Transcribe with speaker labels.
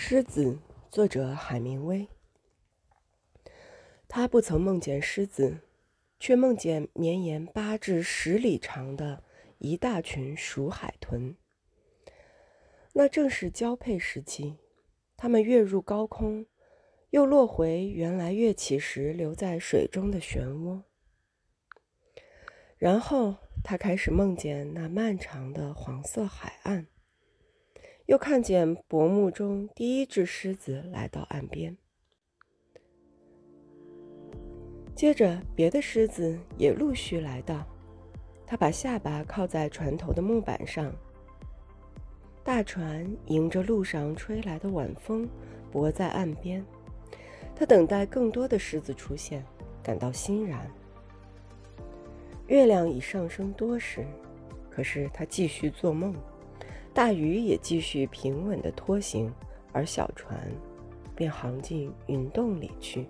Speaker 1: 狮子，作者海明威。他不曾梦见狮子，却梦见绵延八至十里长的一大群鼠海豚。那正是交配时期，它们跃入高空，又落回原来跃起时留在水中的漩涡。然后他开始梦见那漫长的黄色海岸。又看见薄暮中第一只狮子来到岸边，接着别的狮子也陆续来到。他把下巴靠在船头的木板上，大船迎着路上吹来的晚风，泊在岸边。他等待更多的狮子出现，感到欣然。月亮已上升多时，可是他继续做梦。大鱼也继续平稳地拖行，而小船便航进云洞里去。